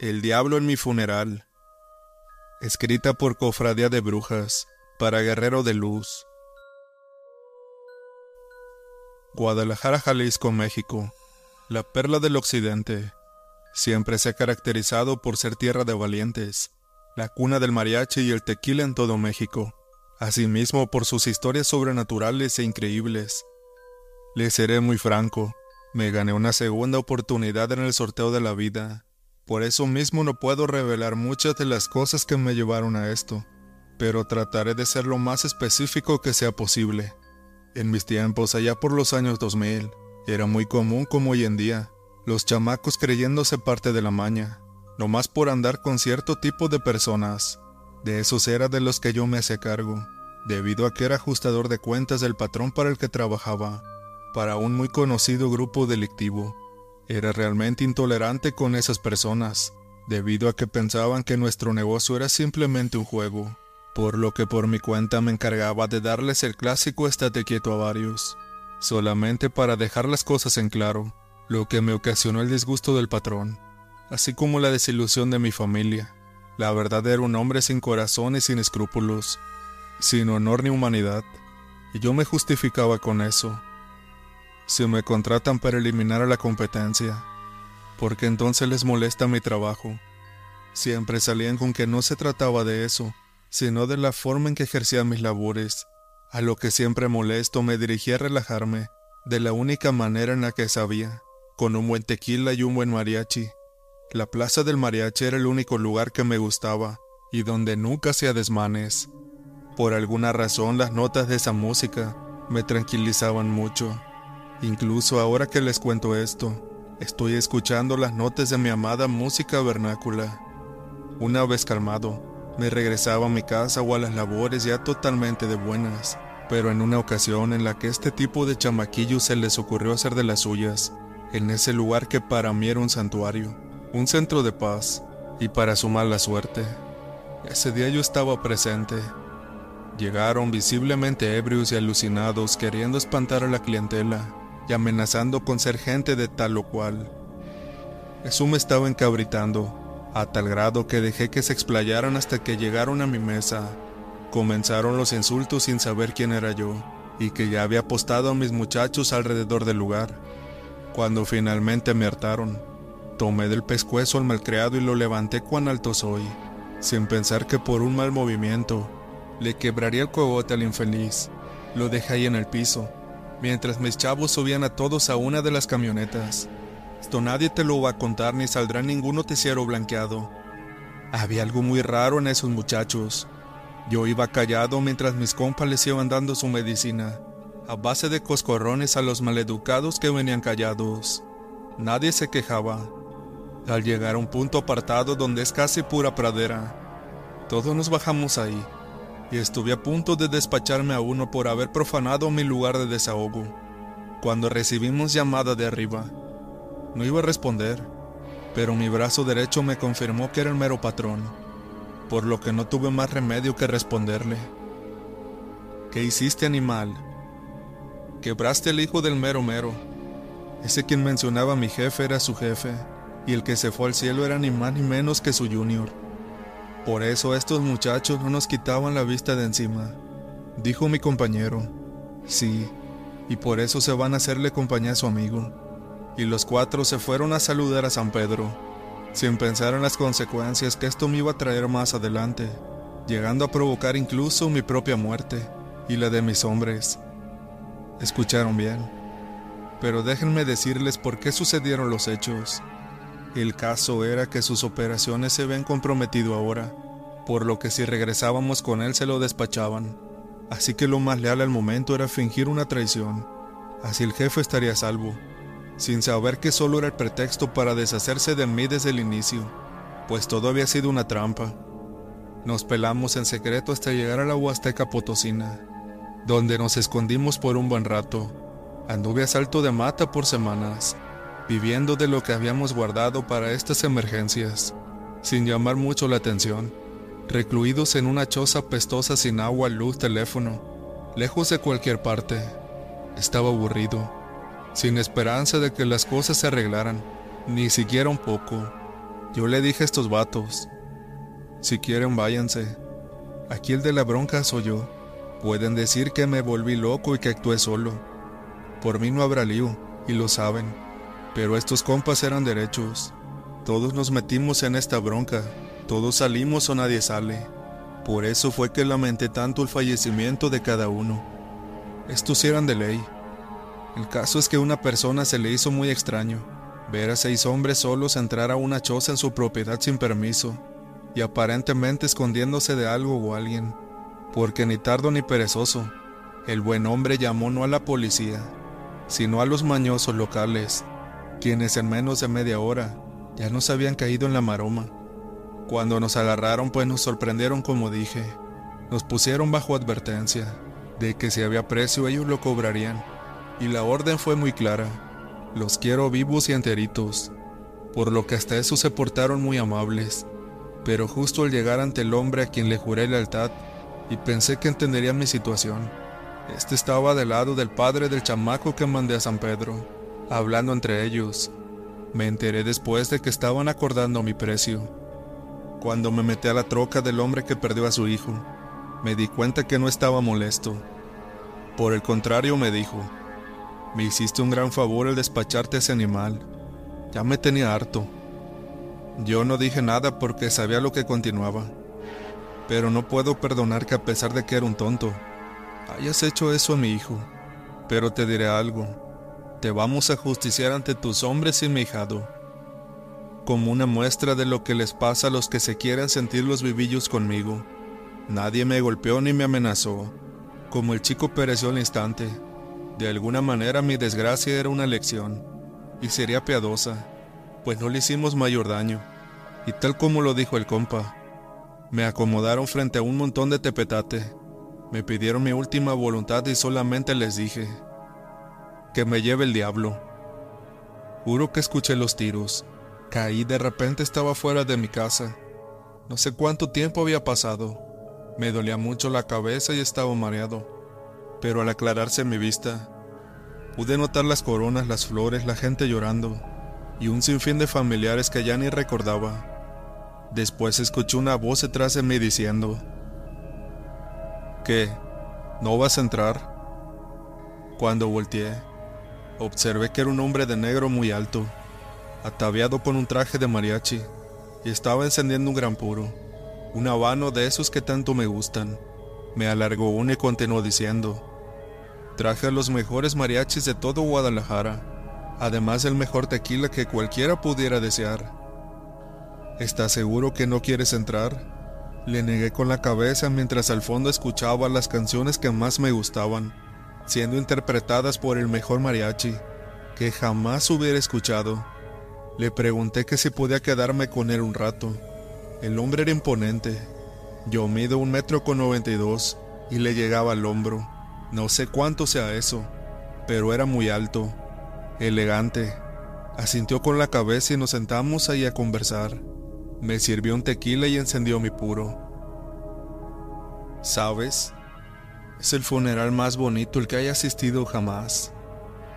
El diablo en mi funeral. Escrita por Cofradía de Brujas, para Guerrero de Luz. Guadalajara, Jalisco, México. La perla del occidente. Siempre se ha caracterizado por ser tierra de valientes, la cuna del mariachi y el tequila en todo México. Asimismo por sus historias sobrenaturales e increíbles. Le seré muy franco, me gané una segunda oportunidad en el sorteo de la vida. Por eso mismo no puedo revelar muchas de las cosas que me llevaron a esto, pero trataré de ser lo más específico que sea posible. En mis tiempos, allá por los años 2000, era muy común como hoy en día, los chamacos creyéndose parte de la maña, nomás por andar con cierto tipo de personas. De esos era de los que yo me hacía cargo, debido a que era ajustador de cuentas del patrón para el que trabajaba para un muy conocido grupo delictivo. Era realmente intolerante con esas personas, debido a que pensaban que nuestro negocio era simplemente un juego, por lo que por mi cuenta me encargaba de darles el clásico estate quieto a varios, solamente para dejar las cosas en claro, lo que me ocasionó el disgusto del patrón, así como la desilusión de mi familia. La verdad era un hombre sin corazón y sin escrúpulos, sin honor ni humanidad, y yo me justificaba con eso si me contratan para eliminar a la competencia, porque entonces les molesta mi trabajo. Siempre salían con que no se trataba de eso, sino de la forma en que ejercía mis labores, a lo que siempre molesto me dirigí a relajarme, de la única manera en la que sabía, con un buen tequila y un buen mariachi. La plaza del mariachi era el único lugar que me gustaba, y donde nunca hacía desmanes. Por alguna razón las notas de esa música me tranquilizaban mucho. Incluso ahora que les cuento esto, estoy escuchando las notas de mi amada música vernácula. Una vez calmado, me regresaba a mi casa o a las labores ya totalmente de buenas, pero en una ocasión en la que este tipo de chamaquillos se les ocurrió hacer de las suyas, en ese lugar que para mí era un santuario, un centro de paz, y para su mala suerte, ese día yo estaba presente. Llegaron visiblemente ebrios y alucinados queriendo espantar a la clientela y amenazando con ser gente de tal o cual. Eso me estaba encabritando, a tal grado que dejé que se explayaran hasta que llegaron a mi mesa. Comenzaron los insultos sin saber quién era yo, y que ya había apostado a mis muchachos alrededor del lugar. Cuando finalmente me hartaron, tomé del pescuezo al malcriado y lo levanté cuán alto soy, sin pensar que por un mal movimiento le quebraría el cogote al infeliz. Lo dejé ahí en el piso, mientras mis chavos subían a todos a una de las camionetas. Esto nadie te lo va a contar ni saldrá ningún noticiero blanqueado. Había algo muy raro en esos muchachos. Yo iba callado mientras mis compas les iban dando su medicina, a base de coscorrones a los maleducados que venían callados. Nadie se quejaba. Al llegar a un punto apartado donde es casi pura pradera, todos nos bajamos ahí y estuve a punto de despacharme a uno por haber profanado mi lugar de desahogo, cuando recibimos llamada de arriba. No iba a responder, pero mi brazo derecho me confirmó que era el mero patrón, por lo que no tuve más remedio que responderle. ¿Qué hiciste, animal? Quebraste el hijo del mero mero. Ese quien mencionaba a mi jefe era su jefe, y el que se fue al cielo era ni más ni menos que su junior. Por eso estos muchachos no nos quitaban la vista de encima, dijo mi compañero. Sí, y por eso se van a hacerle compañía a su amigo. Y los cuatro se fueron a saludar a San Pedro, sin pensar en las consecuencias que esto me iba a traer más adelante, llegando a provocar incluso mi propia muerte y la de mis hombres. Escucharon bien, pero déjenme decirles por qué sucedieron los hechos. El caso era que sus operaciones se habían comprometido ahora, por lo que si regresábamos con él se lo despachaban. Así que lo más leal al momento era fingir una traición. Así el jefe estaría a salvo, sin saber que solo era el pretexto para deshacerse de mí desde el inicio, pues todo había sido una trampa. Nos pelamos en secreto hasta llegar a la Huasteca Potosina, donde nos escondimos por un buen rato. Anduve a salto de mata por semanas, viviendo de lo que habíamos guardado para estas emergencias, sin llamar mucho la atención, recluidos en una choza pestosa sin agua, luz, teléfono, lejos de cualquier parte. Estaba aburrido, sin esperanza de que las cosas se arreglaran, ni siquiera un poco. Yo le dije a estos vatos, si quieren váyanse. Aquí el de la bronca soy yo. Pueden decir que me volví loco y que actué solo. Por mí no habrá lío, y lo saben. Pero estos compas eran derechos. Todos nos metimos en esta bronca. Todos salimos o nadie sale. Por eso fue que lamenté tanto el fallecimiento de cada uno. Estos eran de ley. El caso es que a una persona se le hizo muy extraño ver a seis hombres solos entrar a una choza en su propiedad sin permiso y aparentemente escondiéndose de algo o alguien, porque ni tardo ni perezoso, el buen hombre llamó no a la policía, sino a los mañosos locales, quienes en menos de media hora ya nos habían caído en la maroma. Cuando nos agarraron pues nos sorprendieron como dije, nos pusieron bajo advertencia de que si había precio ellos lo cobrarían, y la orden fue muy clara, los quiero vivos y enteritos, por lo que hasta eso se portaron muy amables, pero justo al llegar ante el hombre a quien le juré lealtad, y pensé que entendería mi situación, este estaba del lado del padre del chamaco que mandé a San Pedro, hablando entre ellos. Me enteré después de que estaban acordando mi precio. Cuando me metí a la troca del hombre que perdió a su hijo, me di cuenta que no estaba molesto. Por el contrario, me dijo, me hiciste un gran favor el despacharte ese animal. Ya me tenía harto. Yo no dije nada porque sabía lo que continuaba. Pero no puedo perdonar que a pesar de que era un tonto, hayas hecho eso a mi hijo. Pero te diré algo. Te vamos a justiciar ante tus hombres hijado. Como una muestra de lo que les pasa a los que se quieran sentir los vivillos conmigo. Nadie me golpeó ni me amenazó. Como el chico pereció al instante. De alguna manera mi desgracia era una lección. Y sería piadosa. Pues no le hicimos mayor daño. Y tal como lo dijo el compa. Me acomodaron frente a un montón de tepetate me pidieron mi última voluntad y solamente les dije, que me lleve el diablo. Juro que escuché los tiros. Caí de repente estaba fuera de mi casa. No sé cuánto tiempo había pasado. Me dolía mucho la cabeza y estaba mareado. Pero al aclararse mi vista, pude notar las coronas, las flores, la gente llorando y un sinfín de familiares que ya ni recordaba. Después escuché una voz detrás de mí diciendo, ¿Qué? ¿No vas a entrar? Cuando volteé, observé que era un hombre de negro muy alto, ataviado con un traje de mariachi, y estaba encendiendo un gran puro, un habano de esos que tanto me gustan. Me alargó uno y continuó diciendo, traje los mejores mariachis de todo Guadalajara, además del mejor tequila que cualquiera pudiera desear. ¿Estás seguro que no quieres entrar? Le negué con la cabeza mientras al fondo escuchaba las canciones que más me gustaban, siendo interpretadas por el mejor mariachi, que jamás hubiera escuchado. Le pregunté que si podía quedarme con él un rato. El hombre era imponente. Yo mido un metro con noventa y dos y le llegaba al hombro. No sé cuánto sea eso, pero era muy alto, elegante. Asintió con la cabeza y nos sentamos ahí a conversar. Me sirvió un tequila y encendió mi puro. ¿Sabes? Es el funeral más bonito el que haya asistido jamás.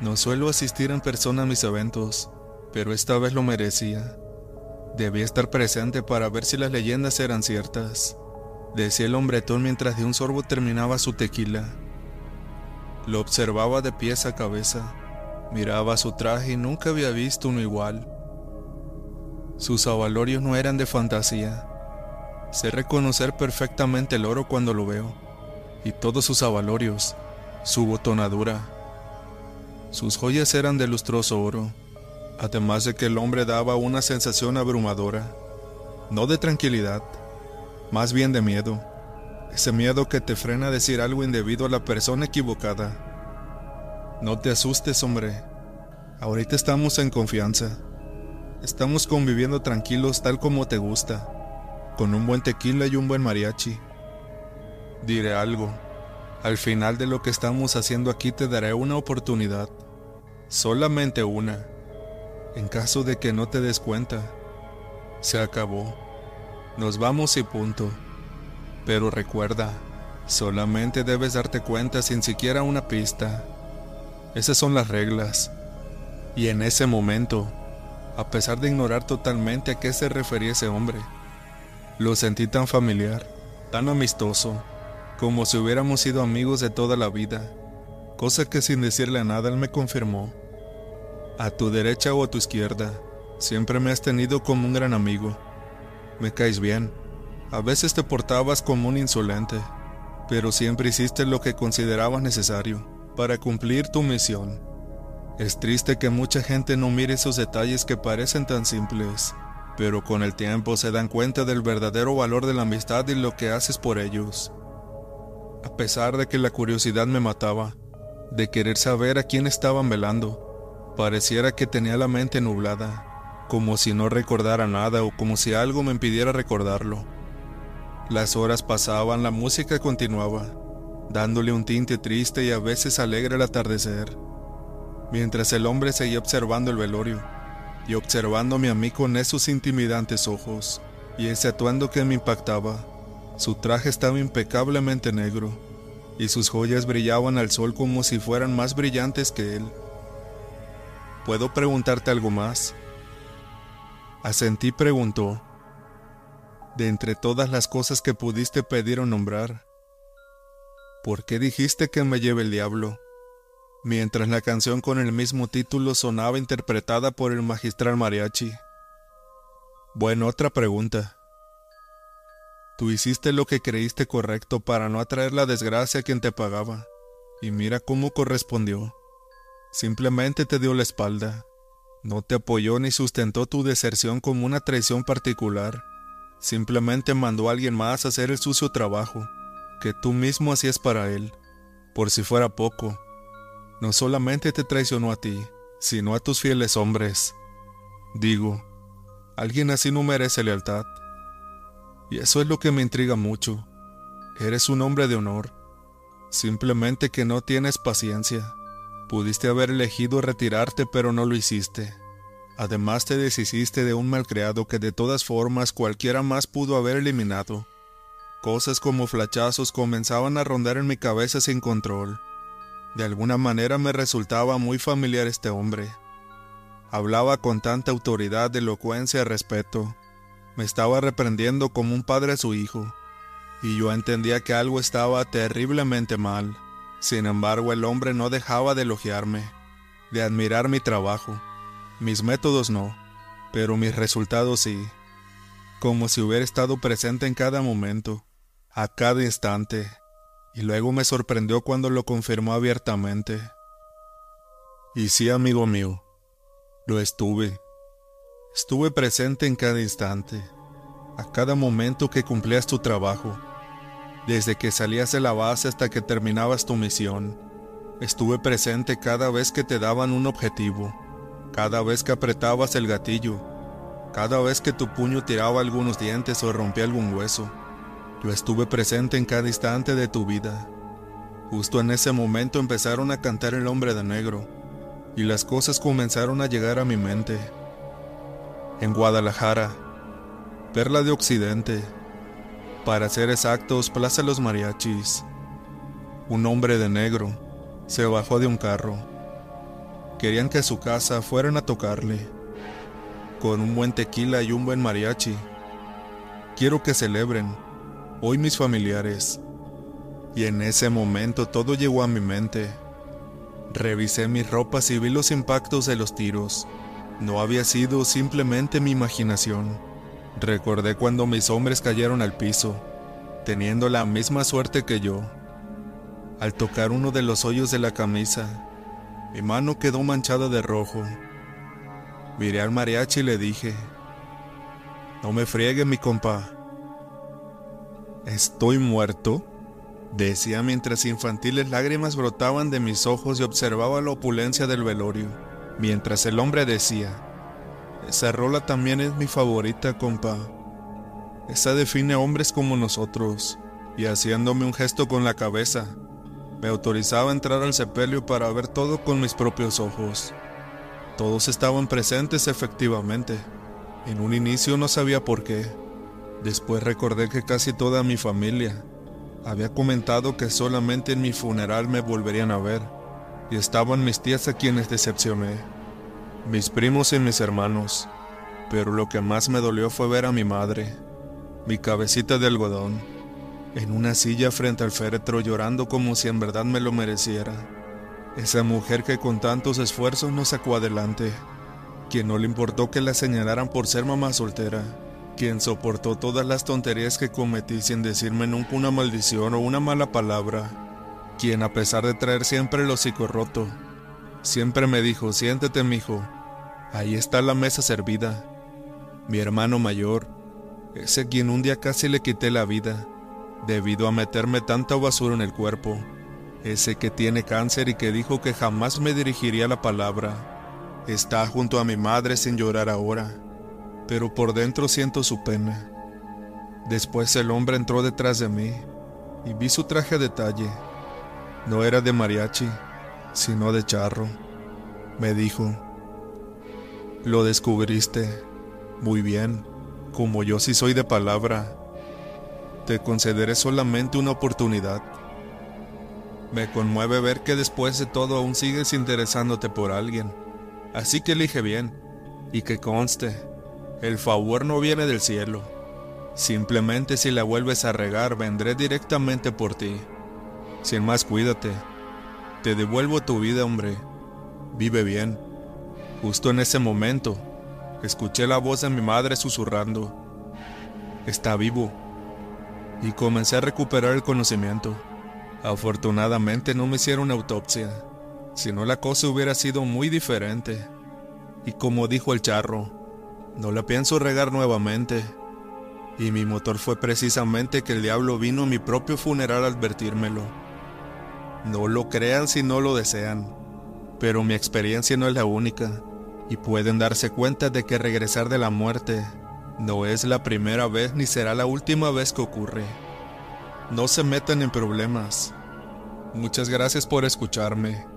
No suelo asistir en persona a mis eventos, pero esta vez lo merecía. Debía estar presente para ver si las leyendas eran ciertas, decía el hombretón mientras de un sorbo terminaba su tequila. Lo observaba de pies a cabeza, miraba su traje y nunca había visto uno igual. Sus avalorios no eran de fantasía. Sé reconocer perfectamente el oro cuando lo veo, y todos sus avalorios, su botonadura. Sus joyas eran de lustroso oro, además de que el hombre daba una sensación abrumadora, no de tranquilidad, más bien de miedo, ese miedo que te frena a decir algo indebido a la persona equivocada. No te asustes, hombre, ahorita estamos en confianza. Estamos conviviendo tranquilos tal como te gusta, con un buen tequila y un buen mariachi. Diré algo. Al final de lo que estamos haciendo aquí te daré una oportunidad. Solamente una. En caso de que no te des cuenta. Se acabó. Nos vamos y punto. Pero recuerda, solamente debes darte cuenta sin siquiera una pista. Esas son las reglas. Y en ese momento, a pesar de ignorar totalmente a qué se refería ese hombre. Lo sentí tan familiar, tan amistoso, como si hubiéramos sido amigos de toda la vida, cosa que sin decirle nada él me confirmó. A tu derecha o a tu izquierda, siempre me has tenido como un gran amigo. Me caes bien. A veces te portabas como un insolente, pero siempre hiciste lo que considerabas necesario para cumplir tu misión. Es triste que mucha gente no mire esos detalles que parecen tan simples, pero con el tiempo se dan cuenta del verdadero valor de la amistad y lo que haces por ellos. A pesar de que la curiosidad me mataba, de querer saber a quién estaban velando, pareciera que tenía la mente nublada, como si no recordara nada o como si algo me impidiera recordarlo. Las horas pasaban, la música continuaba, dándole un tinte triste y a veces alegre al atardecer mientras el hombre seguía observando el velorio y observándome a mí con esos intimidantes ojos y ese atuendo que me impactaba. Su traje estaba impecablemente negro y sus joyas brillaban al sol como si fueran más brillantes que él. ¿Puedo preguntarte algo más? Asentí preguntó. De entre todas las cosas que pudiste pedir o nombrar, ¿por qué dijiste que me lleve el diablo? mientras la canción con el mismo título sonaba interpretada por el magistral mariachi. Bueno, otra pregunta. Tú hiciste lo que creíste correcto para no atraer la desgracia a quien te pagaba, y mira cómo correspondió. Simplemente te dio la espalda. No te apoyó ni sustentó tu deserción como una traición particular. Simplemente mandó a alguien más hacer el sucio trabajo, que tú mismo hacías para él. Por si fuera poco, no solamente te traicionó a ti, sino a tus fieles hombres. Digo, alguien así no merece lealtad. Y eso es lo que me intriga mucho. Eres un hombre de honor. Simplemente que no tienes paciencia. Pudiste haber elegido retirarte, pero no lo hiciste. Además te deshiciste de un malcriado que de todas formas cualquiera más pudo haber eliminado. Cosas como flachazos comenzaban a rondar en mi cabeza sin control. De alguna manera me resultaba muy familiar este hombre. Hablaba con tanta autoridad, elocuencia y respeto. Me estaba reprendiendo como un padre a su hijo, y yo entendía que algo estaba terriblemente mal. Sin embargo, el hombre no dejaba de elogiarme, de admirar mi trabajo. Mis métodos no, pero mis resultados sí. Como si hubiera estado presente en cada momento, a cada instante, y luego me sorprendió cuando lo confirmó abiertamente. Y sí, amigo mío, lo estuve. Estuve presente en cada instante, a cada momento que cumplías tu trabajo, desde que salías de la base hasta que terminabas tu misión. Estuve presente cada vez que te daban un objetivo, cada vez que apretabas el gatillo, cada vez que tu puño tiraba algunos dientes o rompía algún hueso. Yo estuve presente en cada instante de tu vida. Justo en ese momento empezaron a cantar el hombre de negro, y las cosas comenzaron a llegar a mi mente. En Guadalajara, Perla de Occidente, para ser exactos, Plaza Los Mariachis, un hombre de negro se bajó de un carro. Querían que a su casa fueran a tocarle, con un buen tequila y un buen mariachi. Quiero que celebren hoy mis familiares. Y en ese momento todo llegó a mi mente. Revisé mis ropas y vi los impactos de los tiros. No había sido simplemente mi imaginación. Recordé cuando mis hombres cayeron al piso, teniendo la misma suerte que yo. Al tocar uno de los hoyos de la camisa, mi mano quedó manchada de rojo. Miré al mariachi y le dije, no me friegue mi compa, ¿Estoy muerto? Decía mientras infantiles lágrimas brotaban de mis ojos y observaba la opulencia del velorio, mientras el hombre decía, esa rola también es mi favorita, compa. Esa define hombres como nosotros, y haciéndome un gesto con la cabeza, me autorizaba a entrar al sepelio para ver todo con mis propios ojos. Todos estaban presentes efectivamente. En un inicio no sabía por qué Después recordé que casi toda mi familia había comentado que solamente en mi funeral me volverían a ver, estaban mis tías a quienes decepcioné. mis primos y mis hermanos, pero lo que más me dolió fue ver a mi madre, mi cabecita de algodón, en una silla frente al féretro llorando como si en verdad me lo mereciera. Esa mujer que con tantos esfuerzos nos sacó adelante, quien no le importó que la señalaran por ser mamá soltera, quien soportó todas las tonterías que cometí sin decirme nunca una maldición o una mala palabra, quien a pesar de traer siempre el hocico roto, siempre me dijo, siéntete mijo, ahí está la mesa servida. Mi hermano mayor, ese quien un día casi le quité la vida, debido a meterme tanta basura en el cuerpo, ese que tiene cáncer y que dijo que jamás me dirigiría la palabra, está junto a mi madre sin llorar ahora, pero por dentro siento su pena. Después el hombre entró detrás de mí y vi su traje a detalle. No era de mariachi, sino de charro. Me dijo, lo descubriste. Muy bien, como yo sí soy de palabra, te concederé solamente una oportunidad. Me conmueve ver que después de todo aún sigues interesándote por alguien. Así que elige bien, y que conste, el favor no viene del cielo. Simplemente si la vuelves a regar, vendré directamente por ti. Sin más, cuídate. Te devuelvo tu vida, hombre. Vive bien. Justo en ese momento, escuché la voz de mi madre susurrando. Está vivo. Y comencé a recuperar el conocimiento. Afortunadamente no me hicieron autopsia, si no la cosa hubiera sido muy diferente. Y como dijo el charro, no la pienso regar nuevamente. Y mi motor fue precisamente que el diablo vino a mi propio funeral a advertírmelo. No lo crean si no lo desean, pero mi experiencia no es la única, y pueden darse cuenta de que regresar de la muerte no es la primera vez ni será la última vez que ocurre. No se metan en problemas. Muchas gracias por escucharme.